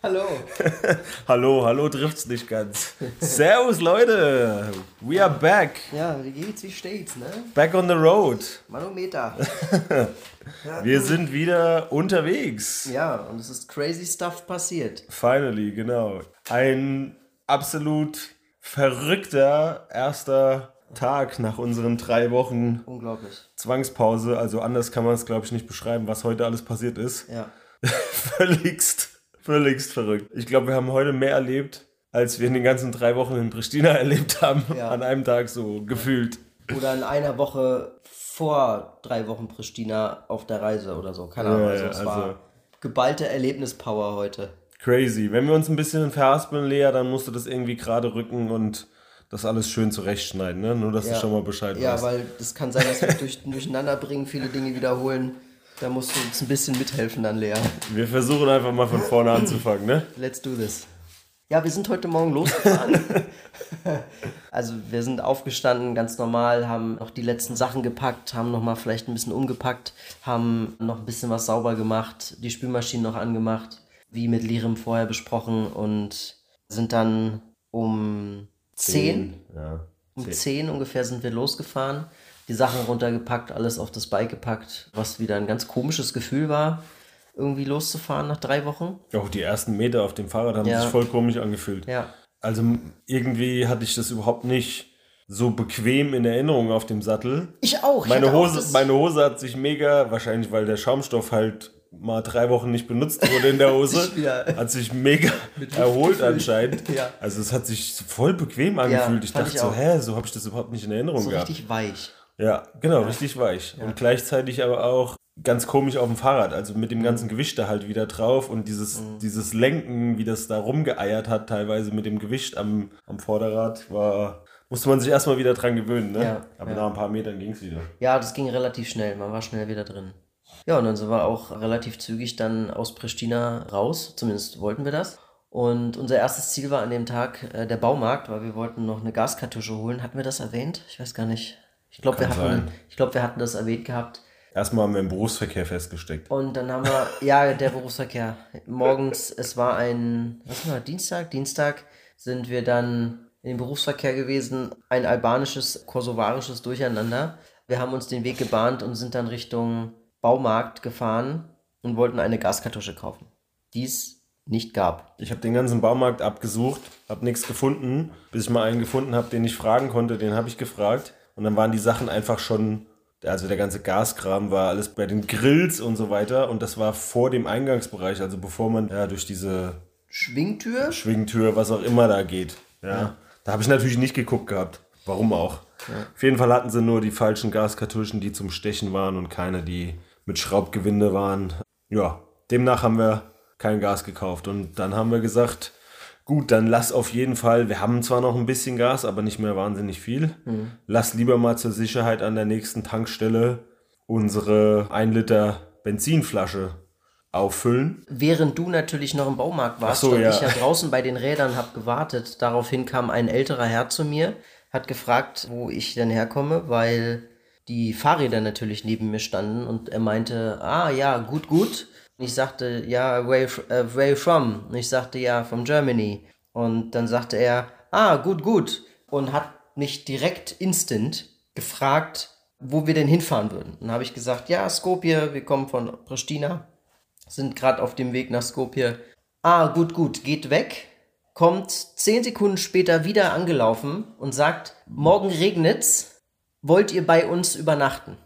Hallo. hallo, hallo trifft's nicht ganz. Servus Leute, we are back. Ja, wie geht's, wie steht's, ne? Back on the road. Manometer. Wir sind wieder unterwegs. Ja, und es ist crazy stuff passiert. Finally, genau. Ein absolut verrückter erster Tag nach unseren drei Wochen Unglaublich. Zwangspause. Also anders kann man es, glaube ich, nicht beschreiben, was heute alles passiert ist. Ja. völligst, völligst verrückt. Ich glaube, wir haben heute mehr erlebt, als wir in den ganzen drei Wochen in Pristina erlebt haben. Ja. An einem Tag so gefühlt. Oder in einer Woche vor drei Wochen Pristina auf der Reise oder so. Keine Ja, Ahnung. Also ja, es also- war geballte Erlebnispower heute. Crazy. Wenn wir uns ein bisschen verhaspeln, Lea, dann musst du das irgendwie gerade rücken und das alles schön zurechtschneiden, ne? Nur, dass Ja. du schon mal Bescheid Ja, weißt. weil es kann sein, dass wir durch, durcheinander bringen, viele Dinge wiederholen. Da musst du uns ein bisschen mithelfen dann, Lea. Wir versuchen einfach mal von vorne anzufangen, ne? Let's do this. Ja, wir sind heute Morgen losgefahren. also wir sind aufgestanden, ganz normal, haben noch die letzten Sachen gepackt, haben noch mal vielleicht ein bisschen umgepackt, haben noch ein bisschen was sauber gemacht, die Spülmaschine noch angemacht, wie mit Lirim vorher besprochen und sind dann um 10, Ja. um 10 ungefähr sind wir losgefahren, die Sachen runtergepackt, alles auf das Bike gepackt, was wieder ein ganz komisches Gefühl war, irgendwie loszufahren nach drei Wochen. Auch die ersten Meter auf dem Fahrrad haben Ja. sich voll komisch angefühlt. Ja, Also irgendwie hatte ich das überhaupt nicht so bequem in Erinnerung auf dem Sattel. ich auch. Ich Meine auch Hose, das- meine Hose hat sich mega, wahrscheinlich weil der Schaumstoff halt mal drei Wochen nicht benutzt wurde in der Hose, hat sich mega erholt anscheinend. Ja. Also es hat sich voll bequem angefühlt. ich fand dachte ich so, auch. hä, so habe ich das überhaupt nicht in Erinnerung so gehabt. richtig weich. Ja, genau, richtig weich. Und gleichzeitig aber auch ganz komisch auf dem Fahrrad, also mit dem ganzen Gewicht da halt wieder drauf und dieses, Mhm. dieses Lenken, wie das da rumgeeiert hat, teilweise mit dem Gewicht am, am Vorderrad, war, musste man sich erstmal wieder dran gewöhnen, ne? Ja, aber ja. nach ein paar Metern ging es wieder. Ja, das ging relativ schnell. Man war schnell wieder drin. Ja, und dann sind wir auch relativ zügig dann aus Pristina raus. Zumindest wollten wir das. Und unser erstes Ziel war an dem Tag äh, der Baumarkt, weil wir wollten noch eine Gaskartusche holen. Hatten wir das erwähnt? Ich weiß gar nicht. Ich glaube, wir, hatten- ich glaub, wir hatten das erwähnt gehabt. Erstmal haben wir im Berufsverkehr festgesteckt. Und dann haben wir, ja, der Berufsverkehr. Morgens, es war ein, was war Dienstag? Dienstag sind wir dann in den Berufsverkehr gewesen. Ein albanisches, kosovarisches Durcheinander. Wir haben uns den Weg gebahnt und sind dann Richtung Baumarkt gefahren und wollten eine Gaskartusche kaufen, die es nicht gab. Ich habe den ganzen Baumarkt abgesucht, habe nichts gefunden, bis ich mal einen gefunden habe, den ich fragen konnte, den habe ich gefragt. Und dann waren die Sachen einfach schon, also der ganze Gaskram war alles bei den Grills und so weiter. Und das war vor dem Eingangsbereich, also bevor man ja durch diese Schwingtür? Schwingtür, was auch immer da geht. Ja. Da habe ich natürlich nicht geguckt gehabt. Warum auch? Auf jeden Fall hatten sie nur die falschen Gaskartuschen, die zum Stechen waren und keine, die mit Schraubgewinde waren. Ja, demnach haben wir kein Gas gekauft. Und dann haben wir gesagt, gut, dann lass auf jeden Fall, wir haben zwar noch ein bisschen Gas, aber nicht mehr wahnsinnig viel. Lass lieber mal zur Sicherheit an der nächsten Tankstelle unsere 1 Liter Benzinflasche auffüllen. Während du natürlich noch im Baumarkt warst, so, stand ja. ich ja draußen bei den Rädern, hab gewartet. Daraufhin kam ein älterer Herr zu mir, hat gefragt, wo ich denn herkomme, weil die Fahrräder natürlich neben mir standen und er meinte, ah ja, gut, gut. Und ich sagte, ja, where, äh, where from? Und ich sagte, ja, from Germany. Und dann sagte er, ah, gut, gut. Und hat mich direkt instant gefragt, wo wir denn hinfahren würden. Und dann habe ich gesagt, ja, Skopje, wir kommen von Pristina sind gerade auf dem Weg nach Skopje. Ah, gut, gut, geht weg. Kommt zehn Sekunden später wieder angelaufen und sagt, morgen regnet's, wollt ihr bei uns übernachten?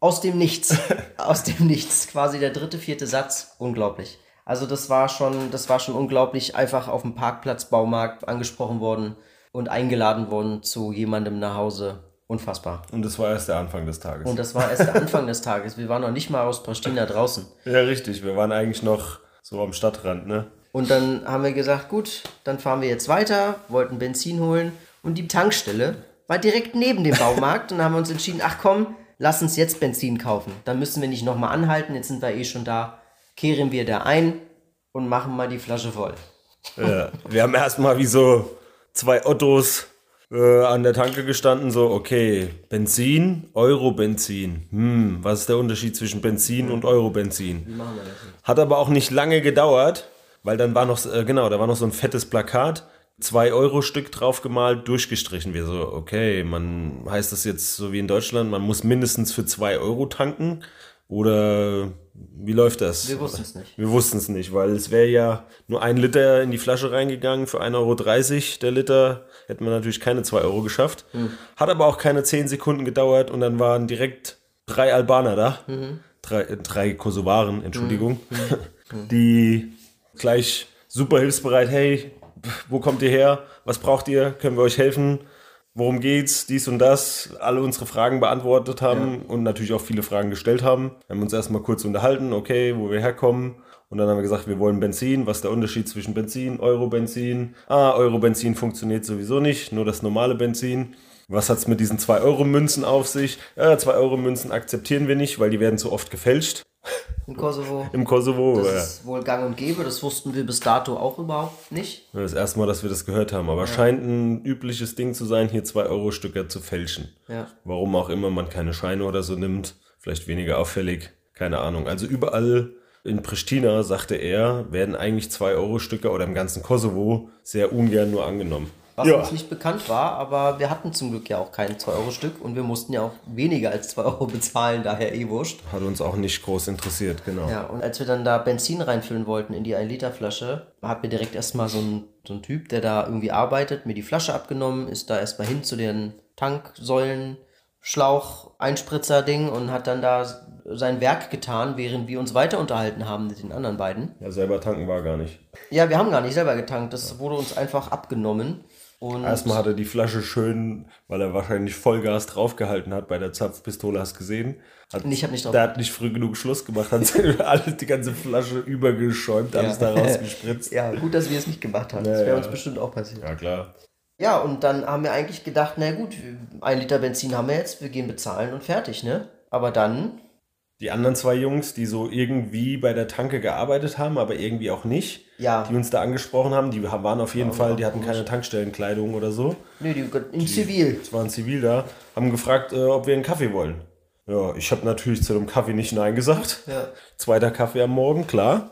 Aus dem Nichts. Aus dem Nichts. Quasi der dritte, vierte Satz. Unglaublich. Also das war schon, das war schon unglaublich, einfach auf dem Parkplatz Baumarkt angesprochen worden und eingeladen worden zu jemandem nach Hause. Unfassbar. Und das war erst der Anfang des Tages. Und das war erst der Anfang des Tages. Wir waren noch nicht mal aus Pristina draußen. Ja, richtig. Wir waren eigentlich noch so am Stadtrand, ne? Und dann haben wir gesagt, gut, dann fahren wir jetzt weiter, wollten Benzin holen und die Tankstelle war direkt neben dem Baumarkt und dann haben wir uns entschieden, ach komm, lass uns jetzt Benzin kaufen. Dann müssen wir nicht nochmal anhalten, jetzt sind wir eh schon da, kehren wir da ein und machen mal die Flasche voll. Ja, wir haben erstmal wie so zwei Ottos äh, an der Tanke gestanden, so, okay, Benzin, Euro-Benzin. Hm, was ist der Unterschied zwischen Benzin und Euro-Benzin? Hat aber auch nicht lange gedauert, weil dann war noch, äh, genau, da war noch so ein fettes Plakat, 2-Euro-Stück draufgemalt, durchgestrichen. Wir so, okay, man heißt das jetzt so wie in Deutschland, man muss mindestens für 2 Euro tanken oder wie läuft das? Wir wussten es nicht. Wir wussten es nicht, weil es wäre ja nur ein Liter in die Flasche reingegangen für 1,30 Euro der Liter. Hätten wir natürlich keine 2 Euro geschafft. Hat aber auch keine 10 Sekunden gedauert und dann waren direkt drei Albaner da. Drei, äh, drei Kosovaren, Entschuldigung. Die gleich super hilfsbereit, hey, wo kommt ihr her? Was braucht ihr? Können wir euch helfen? Worum geht's? Dies und das. Alle unsere Fragen beantwortet haben und natürlich auch viele Fragen gestellt haben. Wir haben uns erstmal kurz unterhalten, okay, wo wir herkommen. Und dann haben wir gesagt, wir wollen Benzin. Was ist der Unterschied zwischen Benzin, Euro-Benzin? Ah, Euro-Benzin funktioniert sowieso nicht, nur das normale Benzin. Was hat's mit diesen 2-Euro-Münzen auf sich? Ja, 2-Euro-Münzen akzeptieren wir nicht, weil die werden zu oft gefälscht. In Kosovo. Im Kosovo. Das ja. ist wohl gang und gäbe, das wussten wir bis dato auch überhaupt nicht. Das erste Mal, dass wir das gehört haben. Aber scheint ein übliches Ding zu sein, hier 2-Euro-Stücker zu fälschen. Ja. Warum auch immer man keine Scheine oder so nimmt. Vielleicht weniger auffällig. Keine Ahnung. Also überall in Pristina, sagte er, werden eigentlich 2-Euro-Stücker oder im ganzen Kosovo sehr ungern nur angenommen. Was Ja. uns nicht bekannt war, aber wir hatten zum Glück ja auch kein 2-Euro-Stück und wir mussten ja auch weniger als 2 Euro bezahlen, daher eh wurscht. Hat uns auch nicht groß interessiert, genau. Ja, und als wir dann da Benzin reinfüllen wollten in die 1-Liter-Flasche, hat mir direkt erstmal so ein, so ein Typ, der da irgendwie arbeitet, mir die Flasche abgenommen, ist da erstmal hin zu den Tanksäulen, Schlauch, Einspritzer-Ding und hat dann da sein Werk getan, während wir uns weiter unterhalten haben mit den anderen beiden. Ja, selber tanken war gar nicht. Ja, wir haben gar nicht selber getankt, das wurde uns einfach abgenommen. Und Erstmal hat er die Flasche schön, weil er wahrscheinlich Vollgas draufgehalten hat bei der Zapfpistole, hast gesehen. Hat, Nee, ich hab nicht drauf- Der hat nicht früh genug Schluss gemacht, hat alles, die ganze Flasche übergeschäumt, alles da rausgespritzt. ja, gut, dass wir es nicht gemacht haben. das Ja, wäre ja. uns bestimmt auch passiert. Ja, klar. Ja, und dann haben wir eigentlich gedacht, na gut, ein Liter Benzin haben wir jetzt, wir gehen bezahlen und fertig, ne? Aber dann, Die anderen zwei Jungs, die so irgendwie bei der Tanke gearbeitet haben, aber irgendwie auch nicht, Ja. die uns da angesprochen haben, die waren auf jeden Fall, die hatten keine Tankstellenkleidung oder so. nö, die, in Zivil. Es waren zivil da, haben gefragt, äh, ob wir einen Kaffee wollen. Ja, ich habe natürlich zu dem Kaffee nicht Nein gesagt. Ja. Zweiter Kaffee am Morgen, klar.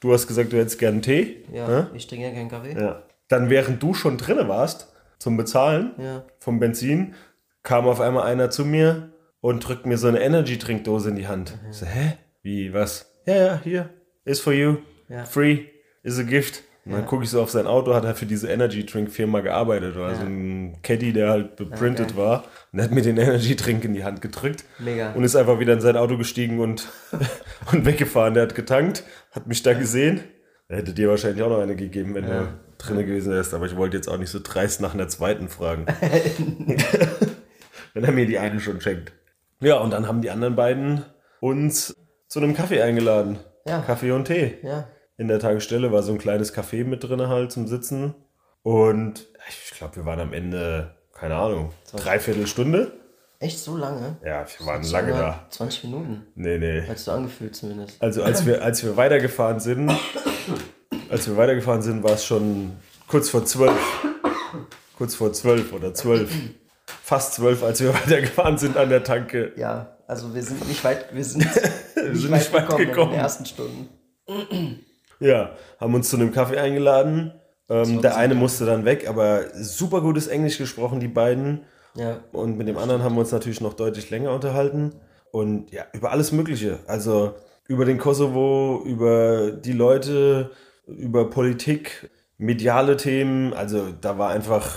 Du hast gesagt, du hättest gern Tee. Ja, Hä? ich trinke ja keinen Kaffee. Ja. Dann, während du schon drinne warst, zum Bezahlen Ja. vom Benzin, kam auf einmal einer zu mir und drückt mir so eine Energy-Trinkdose in die Hand. Ich so, hä? Wie, was? Ja, ja, hier. Is for you. Ja. Free. Is a gift. Und dann gucke ich so auf sein Auto, hat er für diese Energy-Drink-Firma gearbeitet. Oder so ein Caddy, der halt beprintet geil. war. Und er hat mir den Energy-Drink in die Hand gedrückt. Mega. Und ist einfach wieder in sein Auto gestiegen und, und weggefahren. Der hat getankt, hat mich da gesehen. Er hätte dir wahrscheinlich auch noch eine gegeben, wenn du drinne gewesen wärst. Aber ich wollte jetzt auch nicht so dreist nach einer zweiten fragen. wenn er mir die eine schon schenkt. Ja, und dann haben die anderen beiden uns zu einem Kaffee eingeladen. Ja. Kaffee und Tee. Ja. In der Tankstelle war so ein kleines Café mit drin halt zum Sitzen. Und ich glaube, wir waren am Ende, keine Ahnung, dreiviertel Stunde. Echt so lange? Ja, wir waren lange da. 20 Minuten. Nee, nee. Hättest du angefühlt zumindest. Also als wir, als wir weitergefahren sind, als wir weitergefahren sind, war es schon kurz vor zwölf. Kurz vor zwölf oder zwölf. Fast zwölf, als wir weitergefahren sind an der Tanke. Ja, also wir sind nicht weit, wir sind, nicht, sind weit nicht weit gekommen, in gekommen. den ersten Stunden. Ja, haben uns zu einem Kaffee eingeladen. Ähm, der eine musste dann weg, aber super gutes Englisch gesprochen, die beiden. Ja. Und mit dem anderen haben wir uns natürlich noch deutlich länger unterhalten. Und ja, über alles Mögliche. Also über den Kosovo, über die Leute, über Politik, mediale Themen. Also da war einfach,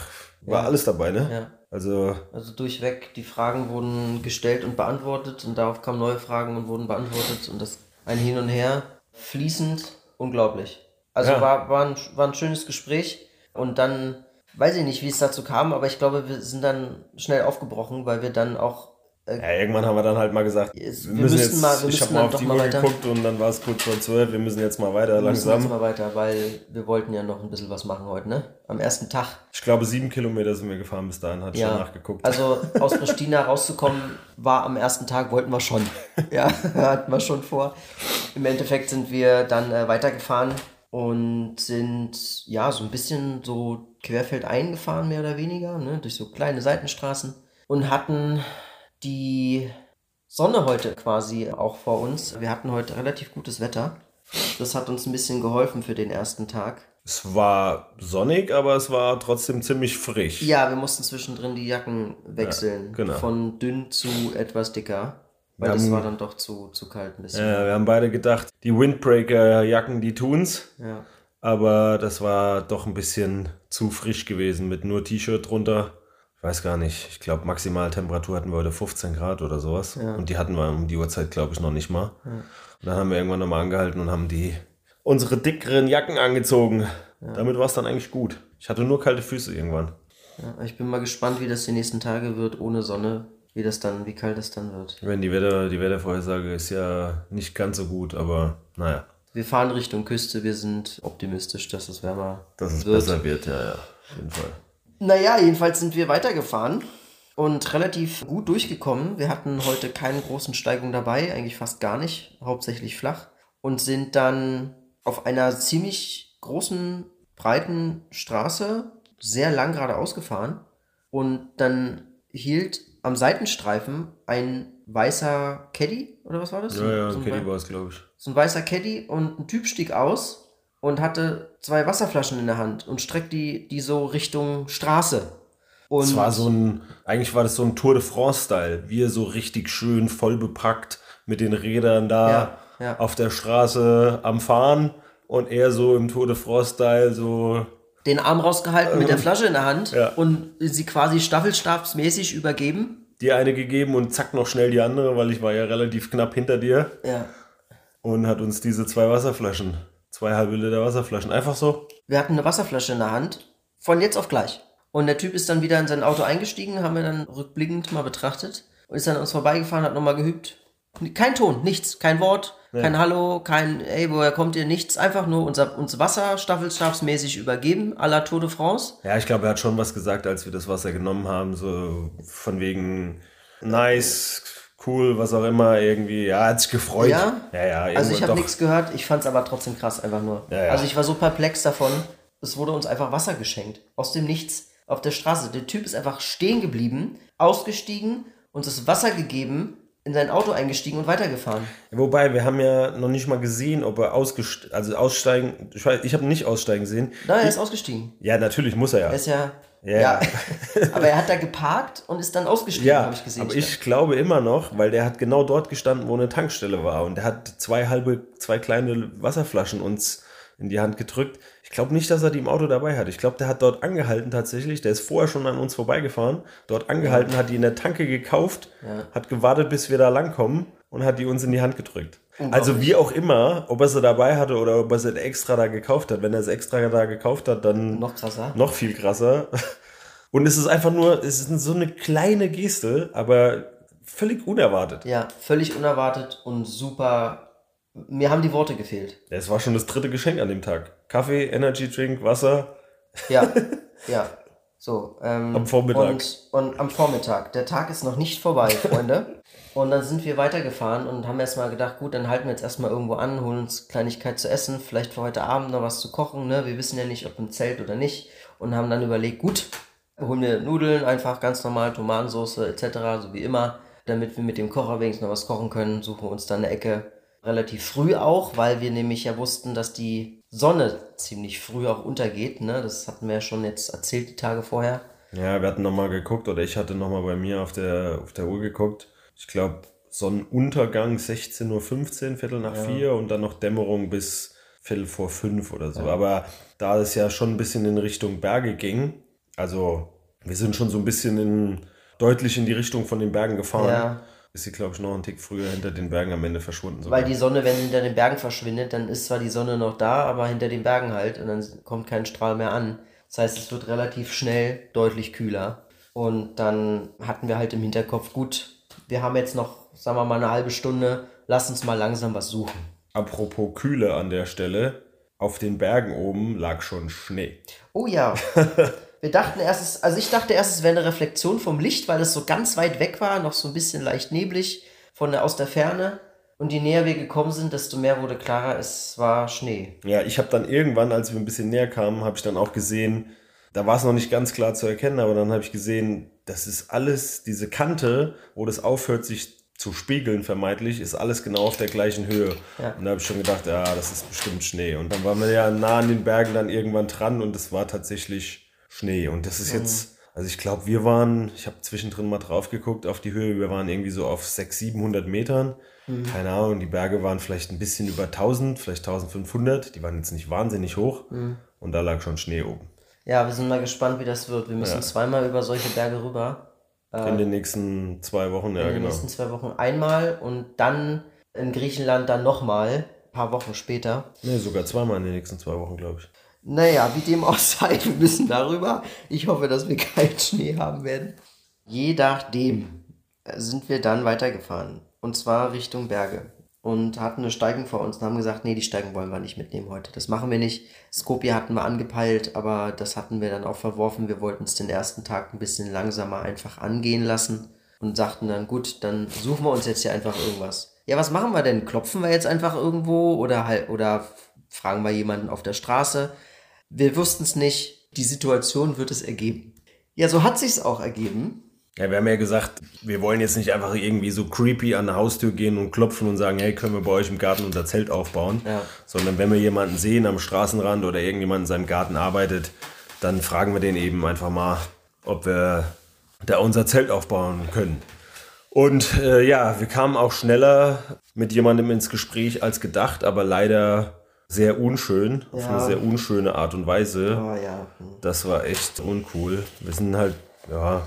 war Ja. alles dabei, ne? Ja. Also Also durchweg, die Fragen wurden gestellt und beantwortet und darauf kamen neue Fragen und wurden beantwortet und das ein Hin und Her fließend, unglaublich. Also Ja. war, war, ein, war ein schönes Gespräch und dann, weiß ich nicht, wie es dazu kam, aber ich glaube, wir sind dann schnell aufgebrochen, weil wir dann auch Äh, ja, irgendwann haben wir dann halt mal gesagt, wir, wir müssen jetzt, mal, wir ich habe mal auf die Uhr geguckt und dann war es kurz vor zwölf, wir müssen jetzt mal weiter wir langsam. Müssen jetzt mal weiter, weil wir wollten ja noch ein bisschen was machen heute, ne? Am ersten Tag. Ich glaube, sieben Kilometer sind wir gefahren bis dahin, hat ja, schon nachgeguckt. Also aus Pristina rauszukommen war am ersten Tag, wollten wir schon. ja, hatten wir schon vor. Im Endeffekt sind wir dann äh, weitergefahren und sind ja so ein bisschen so querfeldein gefahren, mehr oder weniger, ne? durch so kleine Seitenstraßen und hatten die Sonne heute quasi auch vor uns. Wir hatten heute relativ gutes Wetter. Das hat uns ein bisschen geholfen für den ersten Tag. Es war sonnig, aber es war trotzdem ziemlich frisch. Ja, wir mussten zwischendrin die Jacken wechseln. Ja, genau. Von dünn zu etwas dicker. Weil wir das haben, war dann doch zu, zu kalt ein bisschen. Ja, wir haben beide gedacht, die Windbreaker-Jacken, die tun's. Ja. Aber das war doch ein bisschen zu frisch gewesen mit nur T-Shirt drunter weiß gar nicht, ich glaube Maximaltemperatur hatten wir heute 15 Grad oder sowas. Ja. Und die hatten wir um die Uhrzeit, glaube ich, noch nicht mal. Ja. Und dann haben wir irgendwann nochmal angehalten und haben die unsere dickeren Jacken angezogen. Ja. Damit war es dann eigentlich gut. Ich hatte nur kalte Füße irgendwann. Ich bin mal gespannt, wie das die nächsten Tage wird ohne Sonne, wie das dann, wie kalt es dann wird. Wenn die Wetter, die Wettervorhersage ist ja nicht ganz so gut, aber naja. Wir fahren Richtung Küste, wir sind optimistisch, dass es wärmer wird. Dass es wird. besser wird, ja, ja, auf jeden Fall. Naja, jedenfalls sind wir weitergefahren und relativ gut durchgekommen. Wir hatten heute keine großen Steigungen dabei, eigentlich fast gar nicht, hauptsächlich flach. Und sind dann auf einer ziemlich großen, breiten Straße sehr lang geradeaus gefahren. Und dann hielt am Seitenstreifen ein weißer Caddy, oder was war das? Ja, ja, so ein Caddy war es, glaube ich. So ein weißer Caddy und ein Typ stieg aus und hatte zwei Wasserflaschen in der Hand und streckt die, die so Richtung Straße. Und es war so ein, eigentlich war das so ein Tour de France-Style. Wir so richtig schön voll bepackt mit den Rädern da ja, ja. auf der Straße am Fahren und er so im Tour de France-Style so. Den Arm rausgehalten ähm, mit der ähm, Flasche in der Hand ja. und sie quasi staffelstabsmäßig übergeben. Die eine gegeben und zack noch schnell die andere, weil ich war ja relativ knapp hinter dir. Ja. Und hat uns diese zwei Wasserflaschen Zwei halbe Liter Wasserflaschen. Einfach so. Wir hatten eine Wasserflasche in der Hand. Von jetzt auf gleich. Und der Typ ist dann wieder in sein Auto eingestiegen, haben wir dann rückblickend mal betrachtet. Und ist dann an uns vorbeigefahren, hat nochmal geübt. Kein Ton, nichts, kein Wort, ja. kein Hallo, kein, ey, woher kommt ihr, nichts. Einfach nur unser, uns Wasser staffelstabsmäßig übergeben, à la Tour de France. Ja, ich glaube, er hat schon was gesagt, als wir das Wasser genommen haben, so von wegen nice, cool, was auch immer, irgendwie, ja, hat sich gefreut. Ja, ja, ja also ich habe nichts gehört, ich fand es aber trotzdem krass, einfach nur. Ja, ja. Also ich war so perplex davon, es wurde uns einfach Wasser geschenkt, aus dem Nichts, auf der Straße. Der Typ ist einfach stehen geblieben, ausgestiegen, uns das Wasser gegeben, in sein Auto eingestiegen und weitergefahren. Wobei, wir haben ja noch nicht mal gesehen, ob er ausgestiegen, also aussteigen, ich, ich habe nicht aussteigen sehen. Nein, er ist ausgestiegen. Ja, natürlich muss er ja. Er ist ja ja. ja. aber er hat da geparkt und ist dann ausgestiegen, ja, habe ich gesehen. Aber ich glaube immer noch, weil der hat genau dort gestanden, wo eine Tankstelle war. Und der hat zwei halbe, zwei kleine Wasserflaschen uns in die Hand gedrückt. Ich glaube nicht, dass er die im Auto dabei hat. Ich glaube, der hat dort angehalten tatsächlich. Der ist vorher schon an uns vorbeigefahren, dort angehalten, ja. hat die in der Tanke gekauft, ja. hat gewartet, bis wir da langkommen und hat die uns in die Hand gedrückt. Also wie auch immer, ob er sie dabei hatte oder ob er sie extra da gekauft hat. Wenn er es extra da gekauft hat, dann noch krasser. Noch viel krasser. Und es ist einfach nur, es ist so eine kleine Geste, aber völlig unerwartet. Ja, völlig unerwartet und super. Mir haben die Worte gefehlt. Es war schon das dritte Geschenk an dem Tag. Kaffee, Energy Drink, Wasser. Ja, ja. So. Ähm, am Vormittag. Und, und am Vormittag. Der Tag ist noch nicht vorbei, Freunde. Und dann sind wir weitergefahren und haben erstmal gedacht, gut, dann halten wir jetzt erstmal irgendwo an, holen uns Kleinigkeit zu essen, vielleicht für heute Abend noch was zu kochen, ne? Wir wissen ja nicht, ob im Zelt oder nicht. Und haben dann überlegt, gut, holen wir Nudeln, einfach ganz normal, Tomatensauce etc., so wie immer, damit wir mit dem Kocher wenigstens noch was kochen können, suchen uns dann eine Ecke relativ früh auch, weil wir nämlich ja wussten, dass die Sonne ziemlich früh auch untergeht, ne? Das hatten wir ja schon jetzt erzählt die Tage vorher. Ja, wir hatten nochmal geguckt oder ich hatte nochmal bei mir auf der, auf der Uhr geguckt ich glaube, Sonnenuntergang 16.15 Uhr, Viertel nach ja. vier und dann noch Dämmerung bis Viertel vor fünf oder so. Ja. Aber da es ja schon ein bisschen in Richtung Berge ging, also wir sind schon so ein bisschen in, deutlich in die Richtung von den Bergen gefahren. Ja. Ist sie, glaube ich, noch einen Tick früher hinter den Bergen am Ende verschwunden. Sogar. Weil die Sonne, wenn hinter den Bergen verschwindet, dann ist zwar die Sonne noch da, aber hinter den Bergen halt und dann kommt kein Strahl mehr an. Das heißt, es wird relativ schnell deutlich kühler. Und dann hatten wir halt im Hinterkopf, gut, wir haben jetzt noch, sagen wir mal, eine halbe Stunde, lass uns mal langsam was suchen. Apropos Kühle an der Stelle, auf den Bergen oben lag schon Schnee. Oh ja. Wir dachten erst, also ich dachte erst, es wäre eine Reflexion vom Licht, weil es so ganz weit weg war, noch so ein bisschen leicht neblig von der, aus der Ferne. Und je näher wir gekommen sind, desto mehr wurde klarer, es war Schnee. Ja, ich habe dann irgendwann, als wir ein bisschen näher kamen, habe ich dann auch gesehen, da war es noch nicht ganz klar zu erkennen, aber dann habe ich gesehen, das ist alles, diese Kante, wo das aufhört, sich zu spiegeln, vermeintlich, ist alles genau auf der gleichen Höhe. Ja. Und da habe ich schon gedacht, ja, das ist bestimmt Schnee. Und dann waren wir ja nah an den Bergen dann irgendwann dran und es war tatsächlich Schnee. Und das ist mhm. jetzt, also ich glaube, wir waren, ich habe zwischendrin mal drauf geguckt auf die Höhe, wir waren irgendwie so auf 600, 700 Metern. Mhm. Keine Ahnung, die Berge waren vielleicht ein bisschen über 1000, vielleicht 1500. Die waren jetzt nicht wahnsinnig hoch. Mhm. Und da lag schon Schnee oben. Ja, wir sind mal gespannt, wie das wird. Wir müssen ja. zweimal über solche Berge rüber. Äh, in den nächsten zwei Wochen, ja, genau. In den nächsten zwei Wochen einmal und dann in Griechenland dann nochmal, ein paar Wochen später. Ne, sogar zweimal in den nächsten zwei Wochen, glaube ich. Naja, wie dem auch sei, wir müssen darüber. Ich hoffe, dass wir keinen Schnee haben werden. Je nachdem sind wir dann weitergefahren. Und zwar Richtung Berge und hatten eine Steigung vor uns und haben gesagt, nee, die Steigung wollen wir nicht mitnehmen heute. Das machen wir nicht. Skopje hatten wir angepeilt, aber das hatten wir dann auch verworfen. Wir wollten es den ersten Tag ein bisschen langsamer einfach angehen lassen und sagten dann, gut, dann suchen wir uns jetzt hier einfach irgendwas. Ja, was machen wir denn? Klopfen wir jetzt einfach irgendwo oder halt, oder fragen wir jemanden auf der Straße? Wir wussten es nicht. Die Situation wird es ergeben. Ja, so hat sich's auch ergeben. Ja, wir haben ja gesagt, wir wollen jetzt nicht einfach irgendwie so creepy an der Haustür gehen und klopfen und sagen, hey, können wir bei euch im Garten unser Zelt aufbauen? Ja. Sondern wenn wir jemanden sehen am Straßenrand oder irgendjemand in seinem Garten arbeitet, dann fragen wir den eben einfach mal, ob wir da unser Zelt aufbauen können. Und äh, ja, wir kamen auch schneller mit jemandem ins Gespräch als gedacht, aber leider sehr unschön, ja. auf eine sehr unschöne Art und Weise. Oh, ja. Das war echt uncool. Wir sind halt, ja,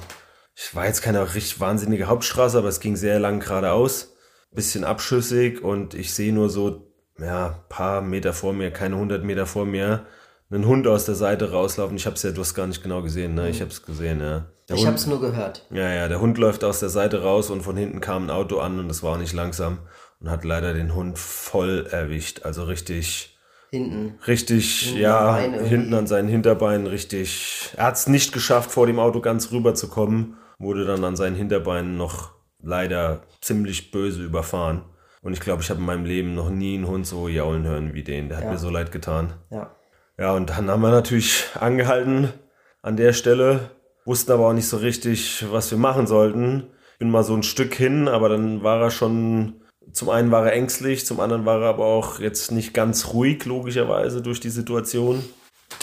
ich war jetzt keine richtig wahnsinnige Hauptstraße, aber es ging sehr lang geradeaus. Bisschen abschüssig und ich sehe nur so, ja, paar Meter vor mir, keine hundert Meter vor mir, einen Hund aus der Seite rauslaufen. Ich habe es ja, du hast gar nicht genau gesehen, ne? Ich habe es gesehen, ja. Der ich habe es nur gehört. Ja, ja, der Hund läuft aus der Seite raus und von hinten kam ein Auto an und es war auch nicht langsam und hat leider den Hund voll erwischt. Also richtig. Hinten. Richtig, hinten ja, hinten an seinen Hinterbeinen richtig. Er hat es nicht geschafft, vor dem Auto ganz rüber zu kommen wurde dann an seinen Hinterbeinen noch leider ziemlich böse überfahren. Und ich glaube, ich habe in meinem Leben noch nie einen Hund so jaulen hören wie den. Der hat ja. mir so leid getan. Ja. Ja, und dann haben wir natürlich angehalten an der Stelle, wussten aber auch nicht so richtig, was wir machen sollten. Bin mal so ein Stück hin, aber dann war er schon, zum einen war er ängstlich, zum anderen war er aber auch jetzt nicht ganz ruhig, logischerweise, durch die Situation.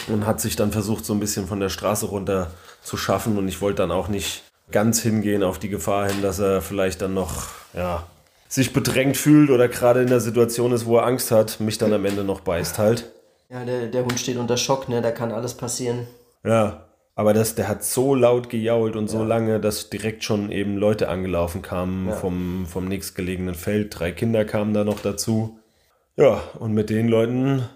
Und hat sich dann versucht, so ein bisschen von der Straße runter zu schaffen. Und ich wollte dann auch nicht ganz hingehen auf die Gefahr hin, dass er vielleicht dann noch, ja, sich bedrängt fühlt oder gerade in der Situation ist, wo er Angst hat, mich dann am Ende noch beißt halt. Ja, der, der Hund steht unter Schock, ne? Da kann alles passieren. Ja, aber das, der hat so laut gejault und so ja. lange, dass direkt schon eben Leute angelaufen kamen ja. vom, vom nächstgelegenen Feld. Drei Kinder kamen da noch dazu. Ja, und mit den Leuten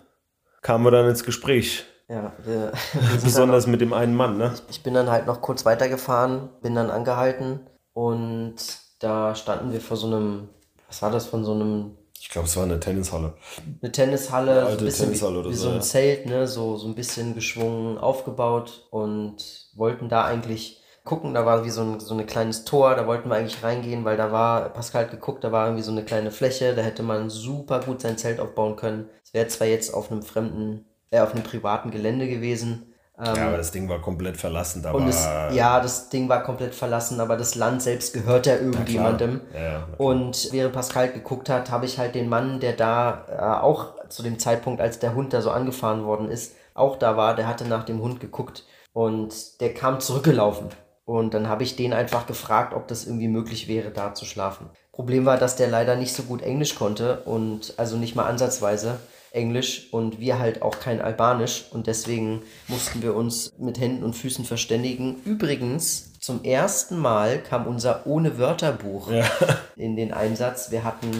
kamen wir dann ins Gespräch. Ja, wir, wir Besonders noch, mit dem einen Mann, ne? Ich, bin dann halt noch kurz weitergefahren, bin dann angehalten und da standen wir vor so einem, was war das von so einem ich glaube, es war eine Tennishalle. Eine Tennishalle, eine so ein bisschen Tennishalle wie, wie so, so ein Zelt, ne? so, so ein bisschen geschwungen aufgebaut und wollten da eigentlich gucken. Da war wie so ein, so ein kleines Tor, da wollten wir eigentlich reingehen, weil da war, Pascal hat geguckt, da war irgendwie so eine kleine Fläche, da hätte man super gut sein Zelt aufbauen können. Es wäre zwar jetzt auf einem fremden äh, auf einem privaten Gelände gewesen. Ähm, ja, aber das Ding war komplett verlassen. Da und es, ja, das Ding war komplett verlassen, aber das Land selbst gehört ja irgendjemandem. Ja, ja, und während Pascal geguckt hat, habe ich halt den Mann, der da äh, auch zu dem Zeitpunkt, als der Hund da so angefahren worden ist, auch da war, der hatte nach dem Hund geguckt und der kam zurückgelaufen. Und dann habe ich den einfach gefragt, ob das irgendwie möglich wäre, da zu schlafen. Problem war, dass der leider nicht so gut Englisch konnte und also nicht mal ansatzweise. Englisch und wir halt auch kein Albanisch und deswegen mussten wir uns mit Händen und Füßen verständigen. Übrigens, zum ersten Mal kam unser ohne Wörterbuch ja. in den Einsatz. Wir hatten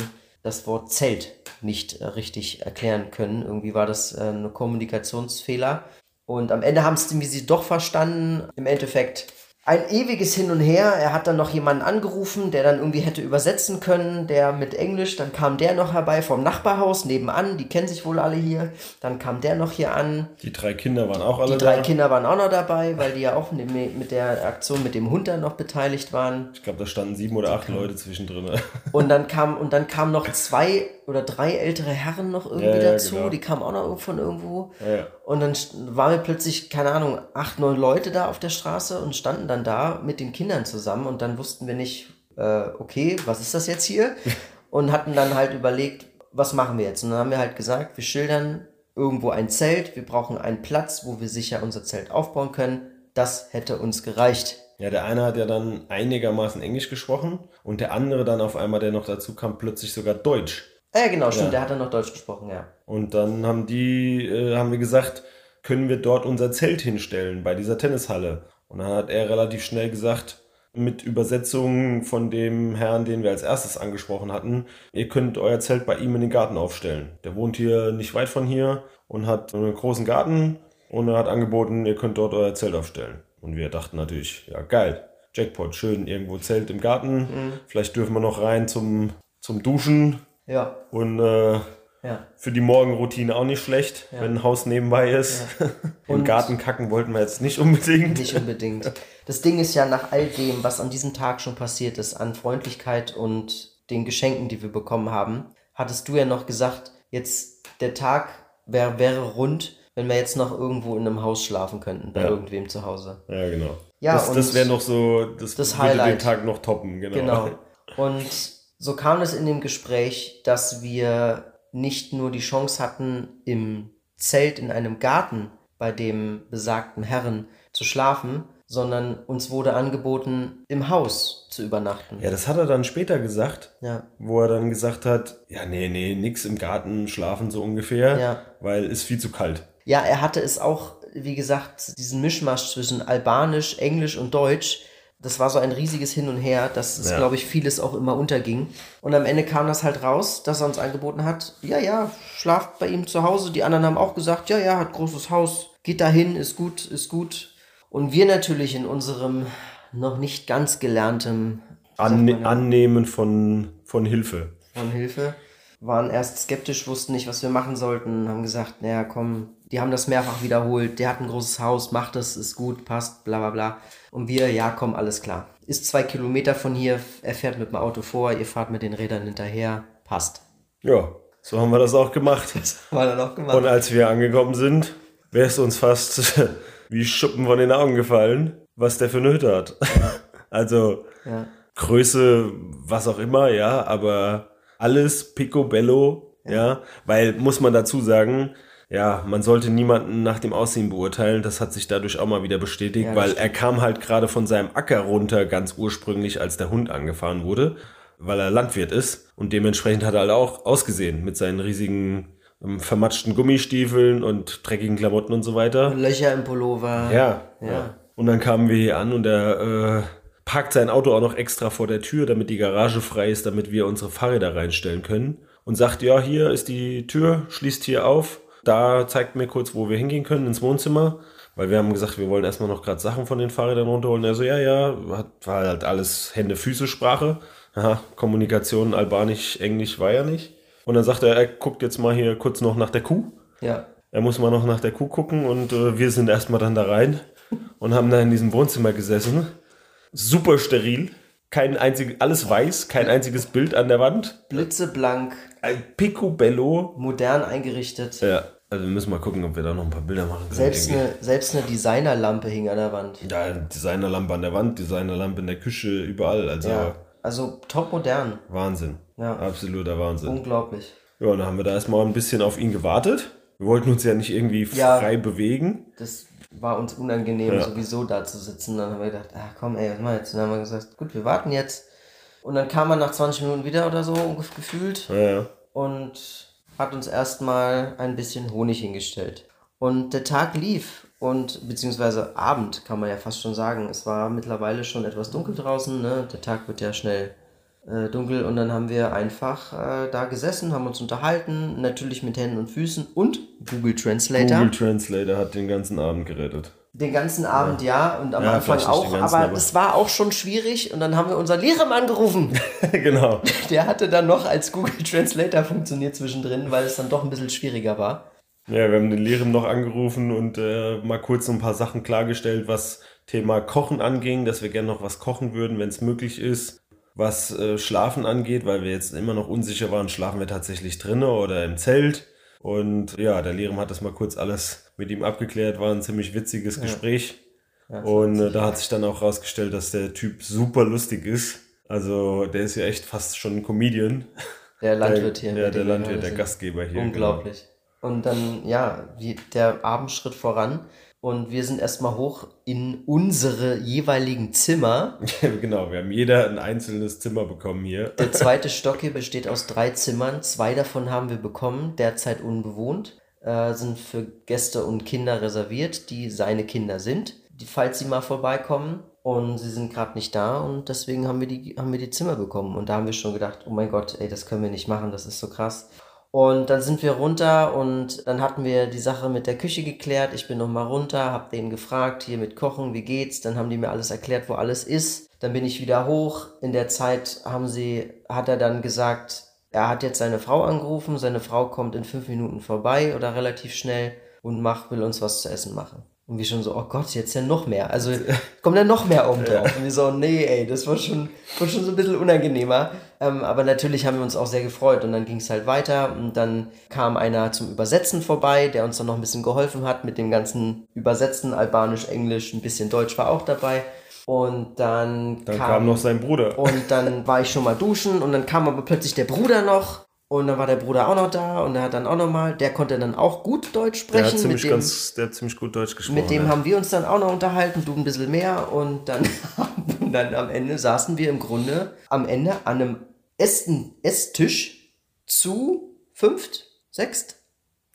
das Wort Zelt nicht äh, richtig erklären können. Irgendwie war das äh, ein Kommunikationsfehler. Und am Ende haben es sie doch verstanden. Im Endeffekt ein ewiges Hin und Her. Er hat dann noch jemanden angerufen, der dann irgendwie hätte übersetzen können, der mit Englisch. Dann kam der noch herbei vom Nachbarhaus nebenan. Die kennen sich wohl alle hier. Dann kam der noch hier an. Die drei Kinder waren auch alle Die drei da. Kinder waren auch noch dabei, weil die ja auch mit der Aktion mit dem Hund dann noch beteiligt waren. Ich glaube, da standen sieben oder acht Leute zwischendrin. Und dann kam und dann kamen noch zwei oder drei ältere Herren noch irgendwie Ja, ja, dazu. genau. Die kamen auch noch von irgendwo. Ja. Und dann waren wir plötzlich, keine Ahnung, acht, neun Leute da auf der Straße und standen dann da mit den Kindern zusammen und dann wussten wir nicht, äh, okay, was ist das jetzt hier? Und hatten dann halt überlegt, was machen wir jetzt? Und dann haben wir halt gesagt, wir schildern irgendwo ein Zelt, wir brauchen einen Platz, wo wir sicher unser Zelt aufbauen können. Das hätte uns gereicht. Ja, der eine hat ja dann einigermaßen Englisch gesprochen und der andere dann auf einmal, der noch dazu kam, plötzlich sogar Deutsch. Äh, genau, stimmt, Ja. der hat dann noch Deutsch gesprochen, ja. Und dann haben die, äh, haben wir gesagt, können wir dort unser Zelt hinstellen bei dieser Tennishalle. Und dann hat er relativ schnell gesagt, mit Übersetzung von dem Herrn, den wir als erstes angesprochen hatten, ihr könnt euer Zelt bei ihm in den Garten aufstellen. Der wohnt hier nicht weit von hier und hat einen großen Garten und er hat angeboten, ihr könnt dort euer Zelt aufstellen. Und wir dachten natürlich, ja geil, Jackpot, schön irgendwo Zelt im Garten. Vielleicht dürfen wir noch rein zum, zum Duschen Ja, und äh, ja. für die Morgenroutine auch nicht schlecht, Ja. wenn ein Haus nebenbei ist. Im Und- Garten kacken wollten wir jetzt nicht unbedingt. Nicht unbedingt. Das Ding ist ja nach all dem, was an diesem Tag schon passiert ist, an Freundlichkeit und den Geschenken, die wir bekommen haben, hattest du ja noch gesagt, jetzt der Tag wär, wäre rund, wenn wir jetzt noch irgendwo in einem Haus schlafen könnten, bei Ja. irgendwem zu Hause. Ja, genau. Ja, das und das wäre noch so, das, das würde den Highlight. Tag noch toppen, genau. Genau. Und so kam es in dem Gespräch, dass wir nicht nur die Chance hatten, im Zelt in einem Garten bei dem besagten Herren zu schlafen, sondern uns wurde angeboten, im Haus zu übernachten. Ja, das hat er dann später gesagt, Ja, wo er dann gesagt hat, ja, nee, nee, nix im Garten schlafen so ungefähr, Ja. weil ist viel zu kalt. Ja, er hatte es auch, wie gesagt, diesen Mischmasch zwischen Albanisch, Englisch und Deutsch. Das war so ein riesiges Hin und Her, dass es, Ja. glaube ich, vieles auch immer unterging. Und am Ende kam das halt raus, dass er uns angeboten hat, ja, ja, schlaft bei ihm zu Hause. Die anderen haben auch gesagt, ja, ja, hat großes Haus, geht dahin, ist gut, ist gut. Und wir natürlich in unserem noch nicht ganz gelernten Anne Annehmen von, von Hilfe. von Hilfe. Waren erst skeptisch, wussten nicht, was wir machen sollten, haben gesagt, naja, komm, die haben das mehrfach wiederholt, der hat ein großes Haus, macht das, ist gut, passt, bla bla bla. Und wir, ja, komm, alles klar. Ist zwei Kilometer von hier, er fährt mit dem Auto vor, ihr fahrt mit den Rädern hinterher, passt. Ja, so haben wir das auch gemacht. War dann auch gemacht. Und als wir angekommen sind, wäre es uns fast wie Schuppen von den Augen gefallen, was der für eine Hütte hat. Also ja. Größe, was auch immer, ja, aber alles picobello, ja. weil muss man dazu sagen, ja, man sollte niemanden nach dem Aussehen beurteilen, das hat sich dadurch auch mal wieder bestätigt, Ja, weil stimmt. er kam halt gerade von seinem Acker runter, ganz ursprünglich, als der Hund angefahren wurde, weil er Landwirt ist und dementsprechend hat er halt auch ausgesehen mit seinen riesigen ähm, vermatschten Gummistiefeln und dreckigen Klamotten und so weiter. Löcher im Pullover. Ja, Ja. ja. Und dann kamen wir hier an und er äh, parkt sein Auto auch noch extra vor der Tür, damit die Garage frei ist, damit wir unsere Fahrräder reinstellen können. Und sagt, ja, hier ist die Tür, schließt hier auf. Da zeigt mir kurz, wo wir hingehen können, ins Wohnzimmer. Weil wir haben gesagt, wir wollen erstmal noch gerade Sachen von den Fahrrädern runterholen. Er so, ja, ja, hat, war halt alles Hände-Füße-Sprache. Aha, Kommunikation, Albanisch, Englisch war ja nicht. Und dann sagt er, er guckt jetzt mal hier kurz noch nach der Kuh. Ja. Er muss mal noch nach der Kuh gucken und äh, wir sind erstmal dann da rein und haben da in diesem Wohnzimmer gesessen. Super steril. Kein einzig, alles weiß, kein einziges Bild an der Wand. Blitzeblank, Ein Picobello. modern eingerichtet. Ja, also wir müssen mal gucken, ob wir da noch ein paar Bilder machen können. Selbst eine, selbst eine Designerlampe hing an der Wand. Ja, Designerlampe an der Wand, Designerlampe in der Küche, überall. Also Ja. Also top modern. Wahnsinn. Ja. Absoluter Wahnsinn. Unglaublich. Ja, und dann haben wir da erstmal ein bisschen auf ihn gewartet. Wir wollten uns ja nicht irgendwie Ja. frei bewegen. Das war uns unangenehm, Ja. sowieso da zu sitzen. Dann haben wir gedacht, ach komm, ey, was wir jetzt? Und dann haben wir gesagt, gut, wir warten jetzt. Und dann kam er nach 20 Minuten wieder oder so gefühlt Ja, ja. und hat uns erstmal ein bisschen Honig hingestellt. Und der Tag lief und beziehungsweise Abend kann man ja fast schon sagen. Es war mittlerweile schon etwas dunkel draußen. Ne? Der Tag wird ja schnell äh, dunkel und dann haben wir einfach äh, da gesessen, haben uns unterhalten, natürlich mit Händen und Füßen und Google Translator. Google Translator hat den ganzen Abend gerettet. Den ganzen Abend ja, und am Ja, Anfang auch, ganzen, aber aber- es war auch schon schwierig und dann haben wir unseren Lehrer angerufen. genau. Der hatte dann noch als Google Translator funktioniert zwischendrin, weil es dann doch ein bisschen schwieriger war. Ja, wir haben den Lehrem noch angerufen und äh, mal kurz so ein paar Sachen klargestellt, was Thema Kochen anging, dass wir gerne noch was kochen würden, wenn es möglich ist. Was äh, Schlafen angeht, weil wir jetzt immer noch unsicher waren, schlafen wir tatsächlich drinnen oder im Zelt. Und ja, der Lehrem hat das mal kurz alles mit ihm abgeklärt, war ein ziemlich witziges Gespräch. Und äh, da hat sich dann auch rausgestellt, dass der Typ super lustig ist. Also der ist ja echt fast schon ein Comedian. Der Landwirt hier. Ja, der dem wir Landwirt, der. Gastgeber hier. genau. Unglaublich. Und dann, ja, wie der Abend schritt voran und wir sind erstmal hoch in unsere jeweiligen Zimmer. genau, wir haben jeder ein einzelnes Zimmer bekommen hier. Der zweite Stock hier besteht aus drei Zimmern. Zwei davon haben wir bekommen, derzeit unbewohnt, äh, sind für Gäste und Kinder reserviert, die seine Kinder sind, die, falls sie mal vorbeikommen. Und sie sind gerade nicht da und deswegen haben wir, die, haben wir die Zimmer bekommen. Und da haben wir schon gedacht, oh mein Gott, ey, das können wir nicht machen, das ist so krass. Und dann sind wir runter und dann hatten wir die Sache mit der Küche geklärt. Ich bin nochmal runter, hab denen gefragt, hier mit Kochen, wie geht's? Dann haben die mir alles erklärt, wo alles ist. Dann bin ich wieder hoch. In der Zeit haben sie, hat er dann gesagt, er hat jetzt seine Frau angerufen. Seine Frau kommt in fünf Minuten vorbei oder relativ schnell und macht, will uns was zu essen machen. Und wir schon so, oh Gott, jetzt ja noch mehr. Also kommt dann noch mehr oben drauf. Und wir so, nee, ey, das war schon, war schon so ein bisschen unangenehmer. Ähm, aber natürlich haben wir uns auch sehr gefreut. Und dann ging es halt weiter. Und dann kam einer zum Übersetzen vorbei, der uns dann noch ein bisschen geholfen hat mit dem ganzen Übersetzen. Albanisch, Englisch, ein bisschen Deutsch war auch dabei. Und dann, Dann kam noch sein Bruder. und dann war ich schon mal duschen und dann kam aber plötzlich der Bruder noch. Und dann war der Bruder auch noch da und er hat dann auch noch mal, der konnte dann auch gut Deutsch Der sprechen. hat ziemlich, dem, ganz, der hat ziemlich gut Deutsch gesprochen. mit dem ja. haben wir uns dann auch noch unterhalten, du ein bisschen mehr. Und dann, und dann am Ende saßen wir im Grunde am Ende an einem Essen, Esstisch zu fünft, sechst.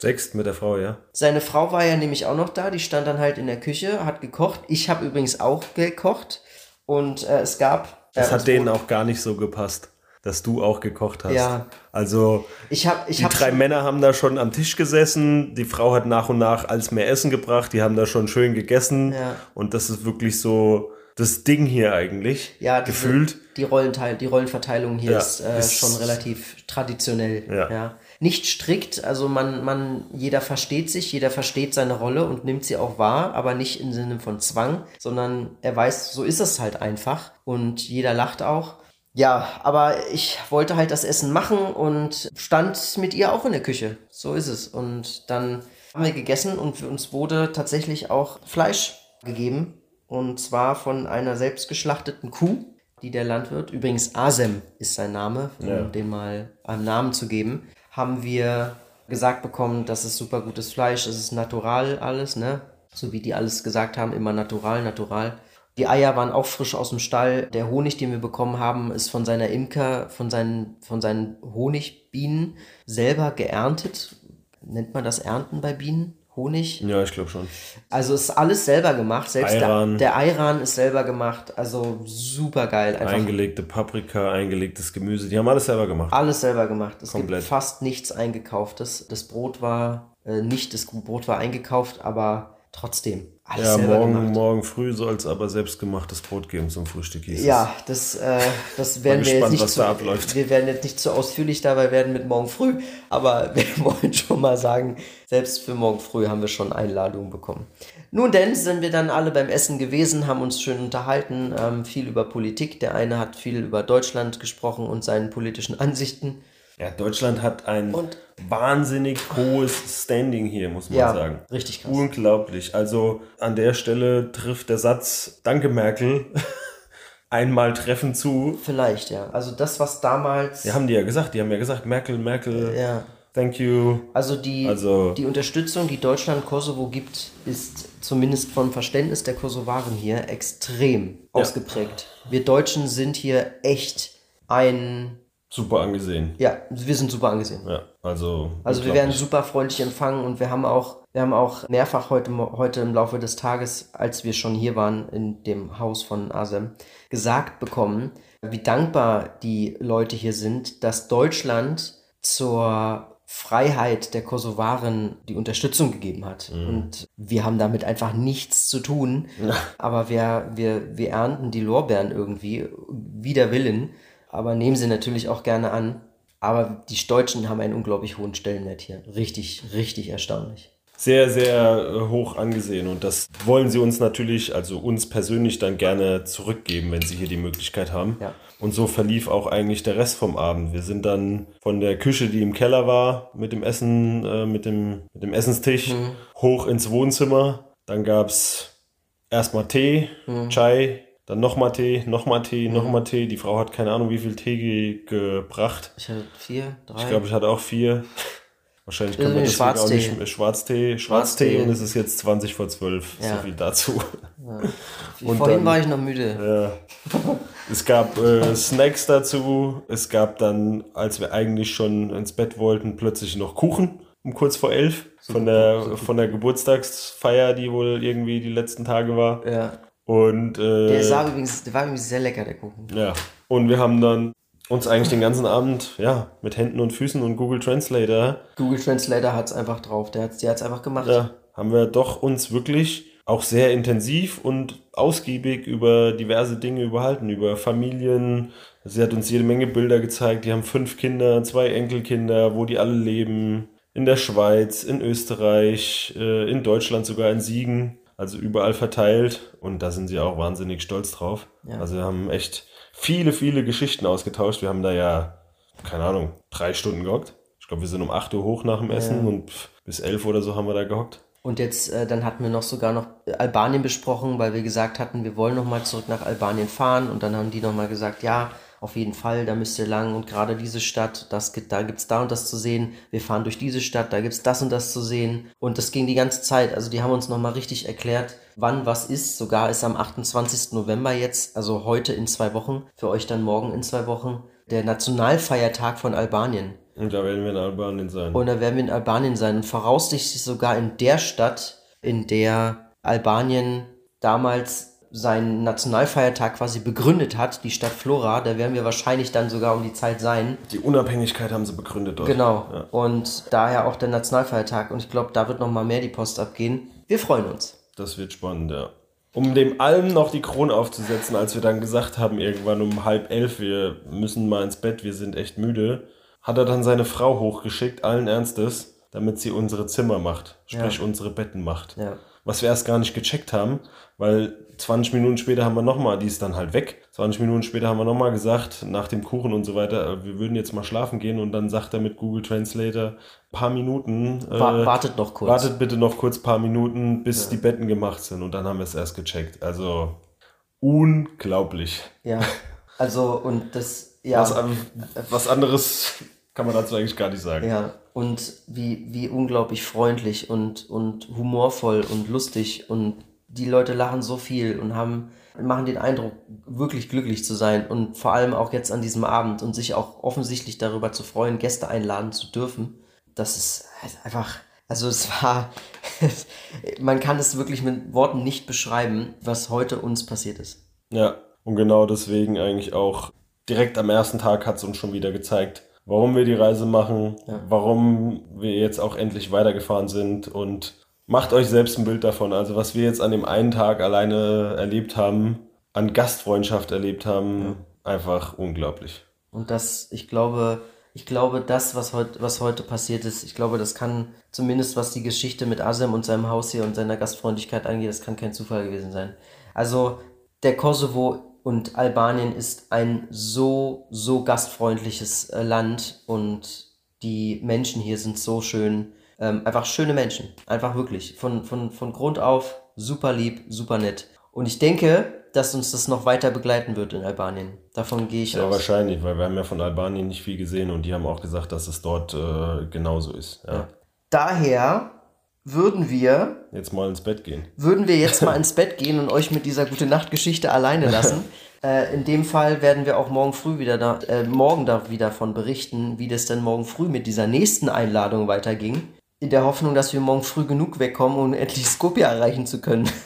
Sechst mit der Frau, ja. Seine Frau war ja nämlich auch noch da, die stand dann halt in der Küche, hat gekocht. Ich habe übrigens auch gekocht und äh, es gab. Das äh, hat es denen auch gar nicht so gepasst, dass du auch gekocht hast. Ja. Also Ich habe, ich die drei Männer haben da schon am Tisch gesessen. Die Frau hat nach und nach alles mehr Essen gebracht. Die haben da schon schön gegessen. Ja. Und das ist wirklich so das Ding hier eigentlich. ja, gefühlt. Die, Rollenteil, die Rollenverteilung hier Ja, ist, äh, ist- schon relativ traditionell. Ja. Nicht strikt, also man, man, jeder versteht sich, jeder versteht seine Rolle und nimmt sie auch wahr, aber nicht im Sinne von Zwang, sondern er weiß, so ist es halt einfach und jeder lacht auch. Ja, aber ich wollte halt das Essen machen und stand mit ihr auch in der Küche. So ist es. Und dann haben wir gegessen und für uns wurde tatsächlich auch Fleisch gegeben. Und zwar von einer selbstgeschlachteten Kuh, die der Landwirt, übrigens Asem ist sein Name, um Ja. den mal einen Namen zu geben, haben wir gesagt bekommen, das ist super gutes Fleisch, es ist natural alles, ne? So wie die alles gesagt haben, immer natural, natural. Die Eier waren auch frisch aus dem Stall. Der Honig, den wir bekommen haben, ist von seiner Imker, von seinen, von seinen Honigbienen selber geerntet. Nennt man das Ernten bei Bienen? Honig? Ja, ich glaube schon. Also ist alles selber gemacht. Selbst Ayran. der, der Ayran ist selber gemacht. Also super geil. Einfach Eingelegte Paprika, eingelegtes Gemüse. Die haben alles selber gemacht. alles selber gemacht. Es Komplett. gibt fast nichts eingekauftes. Das Brot war äh, nicht, das Brot war eingekauft, aber trotzdem alles Ja, selber morgen, gemacht. morgen früh soll es aber selbstgemachtes Brot geben zum Frühstück. Hieß Ja, das, äh, das werden wir jetzt gespannt, nicht was zu, abläuft. Wir werden jetzt nicht zu ausführlich dabei werden mit morgen früh, aber wir wollen schon mal sagen, selbst für morgen früh haben wir schon Einladungen bekommen. Nun denn, sind wir dann alle beim Essen gewesen, haben uns schön unterhalten, ähm, viel über Politik. Der eine hat viel über Deutschland gesprochen und seinen politischen Ansichten. Ja, Deutschland hat ein Und- wahnsinnig hohes Standing hier, muss man Ja, sagen. richtig krass. Unglaublich. Also an der Stelle trifft der Satz Danke Merkel einmal treffend zu. Vielleicht, ja. Also das, was damals... Die haben die ja gesagt, die haben ja gesagt, Merkel, Merkel, Ja. thank you. Also die, Also- die Unterstützung, die Deutschland Kosovo gibt, ist zumindest vom Verständnis der Kosovaren hier extrem ausgeprägt. Wir Deutschen sind hier echt ein, Super angesehen. ja, wir sind super angesehen. Ja, also. Also wir werden super freundlich empfangen und wir haben auch, wir haben auch mehrfach heute, heute im Laufe des Tages, als wir schon hier waren in dem Haus von Asem, gesagt bekommen, wie dankbar die Leute hier sind, dass Deutschland zur Freiheit der Kosovaren die Unterstützung gegeben hat. Mhm. Und wir haben damit einfach nichts zu tun. Ja. Aber wir, wir, wir ernten die Lorbeeren irgendwie, wider Willen, aber nehmen sie natürlich auch gerne an. Aber die Deutschen haben einen unglaublich hohen Stellenwert hier. Richtig, richtig erstaunlich sehr, sehr äh, hoch angesehen. Und das wollen sie uns natürlich, also uns persönlich, dann gerne zurückgeben, wenn sie hier die Möglichkeit haben. Ja. Und so verlief auch eigentlich der Rest vom Abend. Wir sind dann von der Küche, die im Keller war, mit dem Essen, äh, mit, dem, mit dem Essenstisch, mhm. hoch ins Wohnzimmer. Dann gab es erstmal Tee, mhm. Chai, dann nochmal Tee, nochmal Tee, mhm. nochmal Tee. Die Frau hat keine Ahnung, wie viel Tee ge gebracht. Ich hatte vier, drei. Ich glaube, ich hatte auch vier. Wahrscheinlich kann man deswegen auch nicht mehr Schwarztee, Schwarztee und es ist jetzt 20 vor 12. Ja. So viel dazu. Ja. Vorhin dann, war ich noch müde. Ja. Es gab äh, Snacks dazu. Es gab dann, als wir eigentlich schon ins Bett wollten, plötzlich noch Kuchen um kurz vor elf von der, von der Geburtstagsfeier, die wohl irgendwie die letzten Tage war. Ja. Und, äh, der, sah übrigens, der war übrigens sehr lecker, der Kuchen. Ja. Und wir haben dann uns eigentlich den ganzen Abend ja mit Händen und Füßen und Google Translator. Google Translator hat es einfach drauf, der hat es einfach gemacht. Ja, haben wir doch uns wirklich auch sehr intensiv und ausgiebig über diverse Dinge überhalten, über Familien. Sie hat uns jede Menge Bilder gezeigt. Die haben fünf Kinder, zwei Enkelkinder, wo die alle leben. In der Schweiz, in Österreich, äh, in Deutschland sogar in Siegen. Also überall verteilt. Und da sind sie auch wahnsinnig stolz drauf. Ja. Also wir haben echt viele, viele Geschichten ausgetauscht. Wir haben da ja, keine Ahnung, drei Stunden gehockt. Ich glaube, wir sind um 8 Uhr hoch nach dem Essen ja. und bis 11 oder so haben wir da gehockt. Und jetzt, äh, dann hatten wir noch sogar noch Albanien besprochen, weil wir gesagt hatten, wir wollen nochmal zurück nach Albanien fahren. Und dann haben die nochmal gesagt, ja, auf jeden Fall, da müsst ihr lang und gerade diese Stadt, das, da gibt's da und das zu sehen. Wir fahren durch diese Stadt, da gibt's das und das zu sehen. Und das ging die ganze Zeit. Also die haben uns nochmal richtig erklärt, wann was ist. Sogar ist am 28. November jetzt, also heute in zwei Wochen, für euch dann morgen in zwei Wochen, der Nationalfeiertag von Albanien. Und da werden wir in Albanien sein. Und da werden wir in Albanien sein. Und voraussichtlich sogar in der Stadt, in der Albanien damals seinen Nationalfeiertag quasi begründet hat, die Stadt Flora, da werden wir wahrscheinlich dann sogar um die Zeit sein. Die Unabhängigkeit haben sie begründet dort. Genau. Ja. Und daher auch der Nationalfeiertag. Und ich glaube, da wird nochmal mehr die Post abgehen. Wir freuen uns. Das wird spannend, ja. Um dem allem noch die Krone aufzusetzen, als wir dann gesagt haben, irgendwann um halb elf, wir müssen mal ins Bett, wir sind echt müde, hat er dann seine Frau hochgeschickt, allen Ernstes, damit sie unsere Zimmer macht, sprich ja. unsere Betten macht. Ja. Was wir erst gar nicht gecheckt haben, weil 20 Minuten später haben wir nochmal, die ist dann halt weg. 20 Minuten später haben wir nochmal gesagt, nach dem Kuchen und so weiter, äh, wir würden jetzt mal schlafen gehen und dann sagt er mit Google Translator, paar Minuten. Äh, wartet noch kurz. Wartet bitte noch kurz paar Minuten, bis ja. die Betten gemacht sind und dann haben wir es erst gecheckt. Also unglaublich. Ja, also und das, ja. Was, was anderes kann man dazu eigentlich gar nicht sagen. Ja, und wie, wie unglaublich freundlich und, und humorvoll und lustig und die Leute lachen so viel und haben, machen den Eindruck, wirklich glücklich zu sein und vor allem auch jetzt an diesem Abend und sich auch offensichtlich darüber zu freuen, Gäste einladen zu dürfen. Das ist einfach, also es war, man kann es wirklich mit Worten nicht beschreiben, was heute uns passiert ist. Ja, und genau deswegen eigentlich auch direkt am ersten Tag hat es uns schon wieder gezeigt, warum wir die Reise machen, ja. warum wir jetzt auch endlich weitergefahren sind und macht euch selbst ein Bild davon. Also was wir jetzt an dem einen Tag alleine erlebt haben, an Gastfreundschaft erlebt haben, ja. einfach unglaublich. Und das, ich glaube, ich glaube, das, was heute, was heute passiert ist, ich glaube, das kann, zumindest was die Geschichte mit Asem und seinem Haus hier und seiner Gastfreundlichkeit angeht, das kann kein Zufall gewesen sein. Also, der Kosovo und Albanien ist ein so, so gastfreundliches äh, Land und die Menschen hier sind so schön ähm, einfach schöne Menschen. Einfach wirklich. Von, von, von Grund auf super lieb, super nett. Und ich denke, dass uns das noch weiter begleiten wird in Albanien. Davon gehe ich ja, aus. Ja, wahrscheinlich, weil wir haben ja von Albanien nicht viel gesehen und die haben auch gesagt, dass es dort äh, genauso ist. Ja. Ja. Daher würden wir jetzt mal ins Bett gehen. Würden wir jetzt mal ins Bett gehen und euch mit dieser gute Nacht Geschichte alleine lassen. äh, in dem Fall werden wir auch morgen früh wieder da, äh, morgen da wieder davon berichten, wie das denn morgen früh mit dieser nächsten Einladung weiterging in der Hoffnung, dass wir morgen früh genug wegkommen, um endlich Skopje erreichen zu können.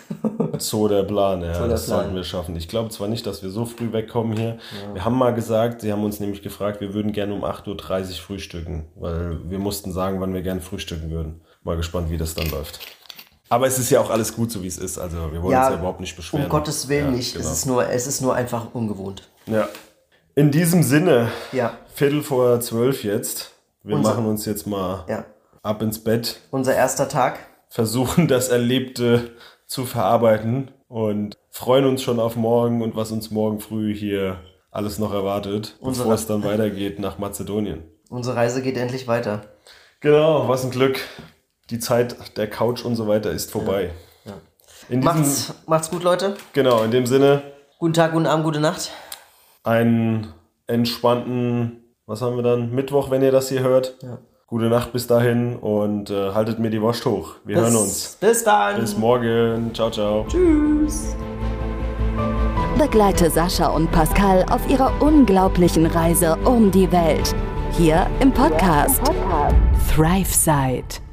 So der Plan, ja. der das Plan. sollten wir schaffen. Ich glaube zwar nicht, dass wir so früh wegkommen hier. Wir haben mal gesagt, sie haben uns nämlich gefragt, wir würden gerne um 8.30 Uhr frühstücken, weil wir mussten sagen, wann wir gerne frühstücken würden. Mal gespannt, wie das dann läuft. Aber es ist ja auch alles gut, so wie es ist. Also wir wollen uns ja überhaupt nicht beschweren. Um Gottes Willen ja, nicht. Genau. Es, ist nur, es ist nur einfach ungewohnt. Ja. In diesem Sinne, Ja. Viertel vor zwölf jetzt. Wir Unser- machen uns jetzt mal Ja. ab ins Bett, Unser erster Tag. versuchen das Erlebte zu verarbeiten und freuen uns schon auf morgen und was uns morgen früh hier alles noch erwartet, Unsere- bevor es dann weitergeht nach Mazedonien. Unsere Reise geht endlich weiter. Genau, was ein Glück. Die Zeit der Couch und so weiter ist vorbei. In diesem, Macht's, macht's gut, Leute. genau, in dem Sinne, Guten Tag, guten Abend, gute Nacht. einen entspannten, was haben wir dann? Mittwoch, wenn ihr das hier hört. Gute Nacht bis dahin und äh, haltet mir die Wurst hoch. Wir hören uns. Bis dann. Bis morgen. Ciao, ciao. Tschüss. Begleite Sascha und Pascal auf ihrer unglaublichen Reise um die Welt. Hier im Podcast ThriveSide.